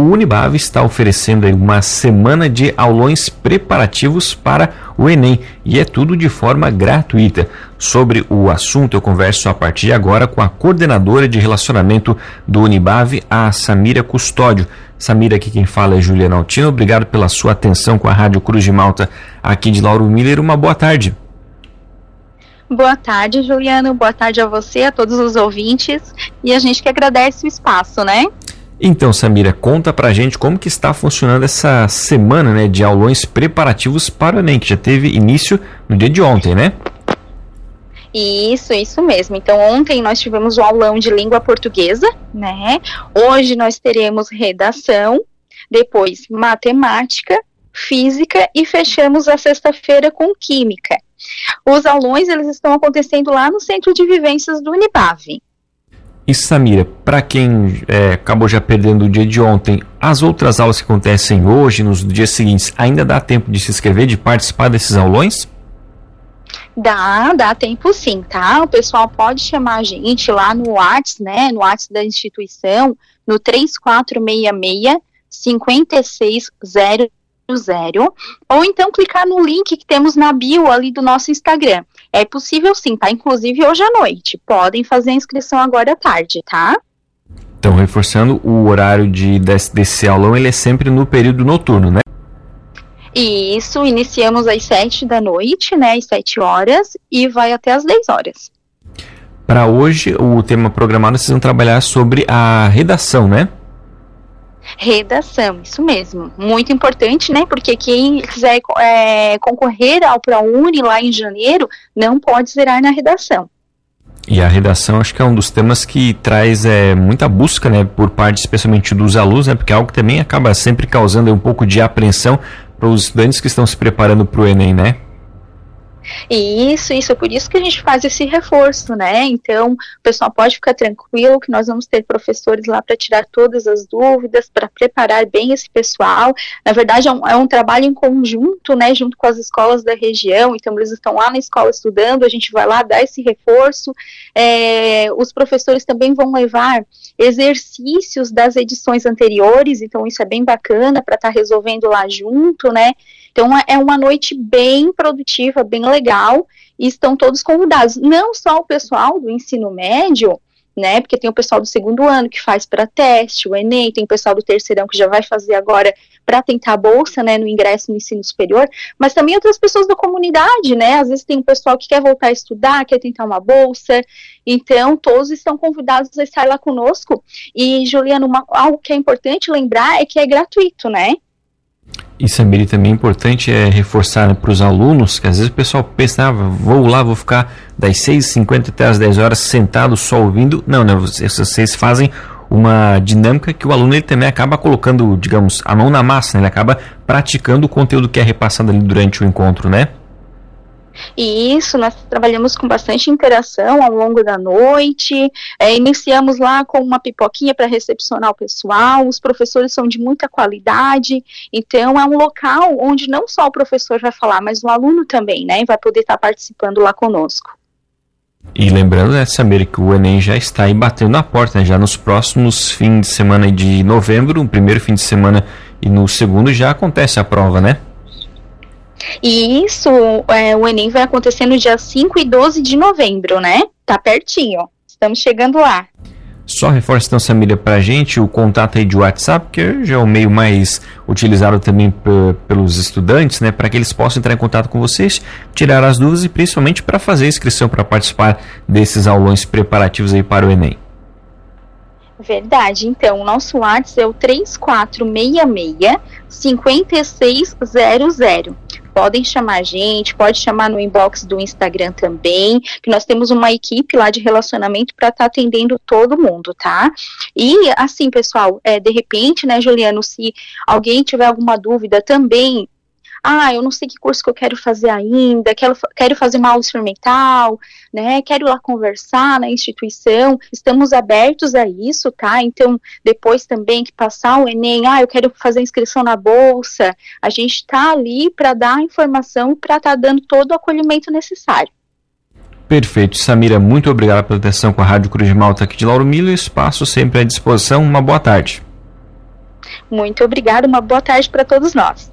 o Unibave está oferecendo uma semana de aulões preparativos para o Enem e é tudo de forma gratuita. Sobre o assunto, eu converso a partir de agora com a coordenadora de relacionamento do Unibave, a Samira Custódio. Samira, aqui quem fala é Juliana Altino. Obrigado pela sua atenção com a Rádio Cruz de Malta, aqui de Lauro Miller. Uma boa tarde. Boa tarde, Juliano. Boa tarde a você, a todos os ouvintes. E a gente que agradece o espaço, né? Então, Samira, conta pra gente como que está funcionando essa semana né, de aulões preparativos para o Enem, que já teve início no dia de ontem, né? Isso, isso mesmo. Então, ontem nós tivemos o aulão de língua portuguesa, né? Hoje nós teremos redação, depois matemática, física e fechamos a sexta-feira com química. Os aulões, eles estão acontecendo lá no Centro de Vivências do Unibave. E Samira, para quem é, acabou já perdendo o dia de ontem, as outras aulas que acontecem hoje, nos dias seguintes, ainda dá tempo de se inscrever, de participar desses aulões? Dá, dá tempo sim, tá? O pessoal pode chamar a gente lá no WhatsApp, né? No WhatsApp da instituição, no 3466 5600 ou então clicar no link que temos na bio ali do nosso Instagram. É possível sim, tá? Inclusive hoje à noite. Podem fazer a inscrição agora à tarde, tá? Então, reforçando, o horário de, desse, desse aulão ele é sempre no período noturno, né? Isso, iniciamos às 7 da noite, né? Às 7 horas, e vai até às 10 horas. Para hoje, o tema programado vocês vão trabalhar sobre a redação, né? Redação, isso mesmo. Muito importante, né? Porque quem quiser é, concorrer ao ProUni lá em janeiro não pode zerar na redação. E a redação acho que é um dos temas que traz é, muita busca, né, por parte especialmente dos alunos, né, porque é algo que também acaba sempre causando um pouco de apreensão para os estudantes que estão se preparando para o Enem, né? E isso, isso, é por isso que a gente faz esse reforço, né? Então, o pessoal pode ficar tranquilo que nós vamos ter professores lá para tirar todas as dúvidas, para preparar bem esse pessoal. Na verdade, é um, é um, trabalho em conjunto, né? Junto com as escolas da região. Então, eles estão lá na escola estudando, a gente vai lá dar esse reforço. É, os professores também vão levar exercícios das edições anteriores, então isso é bem bacana para estar tá resolvendo lá junto, né? Então é uma noite bem produtiva, bem legal, e estão todos convidados. Não só o pessoal do ensino médio, né? Porque tem o pessoal do segundo ano que faz para teste, o Enem, tem o pessoal do terceirão que já vai fazer agora para tentar a bolsa, né, no ingresso no ensino superior, mas também outras pessoas da comunidade, né? Às vezes tem um pessoal que quer voltar a estudar, quer tentar uma bolsa. Então, todos estão convidados a estar lá conosco. E Juliana, uma, algo que é importante lembrar é que é gratuito, né? E Samiri, também é importante é reforçar né, para os alunos, que às vezes o pessoal pensa, ah, vou lá, vou ficar das 6h50 até as 10 horas sentado só ouvindo. Não, né, vocês, vocês fazem uma dinâmica que o aluno ele também acaba colocando, digamos, a mão na massa, né? ele acaba praticando o conteúdo que é repassado ali durante o encontro, né? E isso, nós trabalhamos com bastante interação ao longo da noite. É, iniciamos lá com uma pipoquinha para recepcionar o pessoal. Os professores são de muita qualidade. Então, é um local onde não só o professor vai falar, mas o aluno também, né? Vai poder estar participando lá conosco. E lembrando, né, Samir, que o Enem já está aí batendo na porta, né, já nos próximos fins de semana de novembro, no primeiro fim de semana e no segundo já acontece a prova, né? E isso, é, o Enem vai acontecer no dia 5 e 12 de novembro, né? Tá pertinho. Estamos chegando lá. Só reforça então, Samília, para a gente o contato aí de WhatsApp, que já é o meio mais utilizado também pelos estudantes, né? Para que eles possam entrar em contato com vocês, tirar as dúvidas e principalmente para fazer inscrição para participar desses aulões preparativos aí para o Enem. Verdade. Então, o nosso WhatsApp é o 3466 5600 podem chamar a gente, pode chamar no inbox do Instagram também, que nós temos uma equipe lá de relacionamento para estar tá atendendo todo mundo, tá? E assim, pessoal, é, de repente, né, Juliano, se alguém tiver alguma dúvida também, ah, eu não sei que curso que eu quero fazer ainda, quero, quero fazer uma aula experimental, né, quero lá conversar na instituição, estamos abertos a isso, tá? Então, depois também que passar o Enem, ah, eu quero fazer inscrição na bolsa, a gente está ali para dar a informação, para estar tá dando todo o acolhimento necessário. Perfeito. Samira, muito obrigado pela atenção com a Rádio Cruz de Malta aqui de Lauro Milo. Espaço sempre à disposição. Uma boa tarde. Muito obrigada, uma boa tarde para todos nós.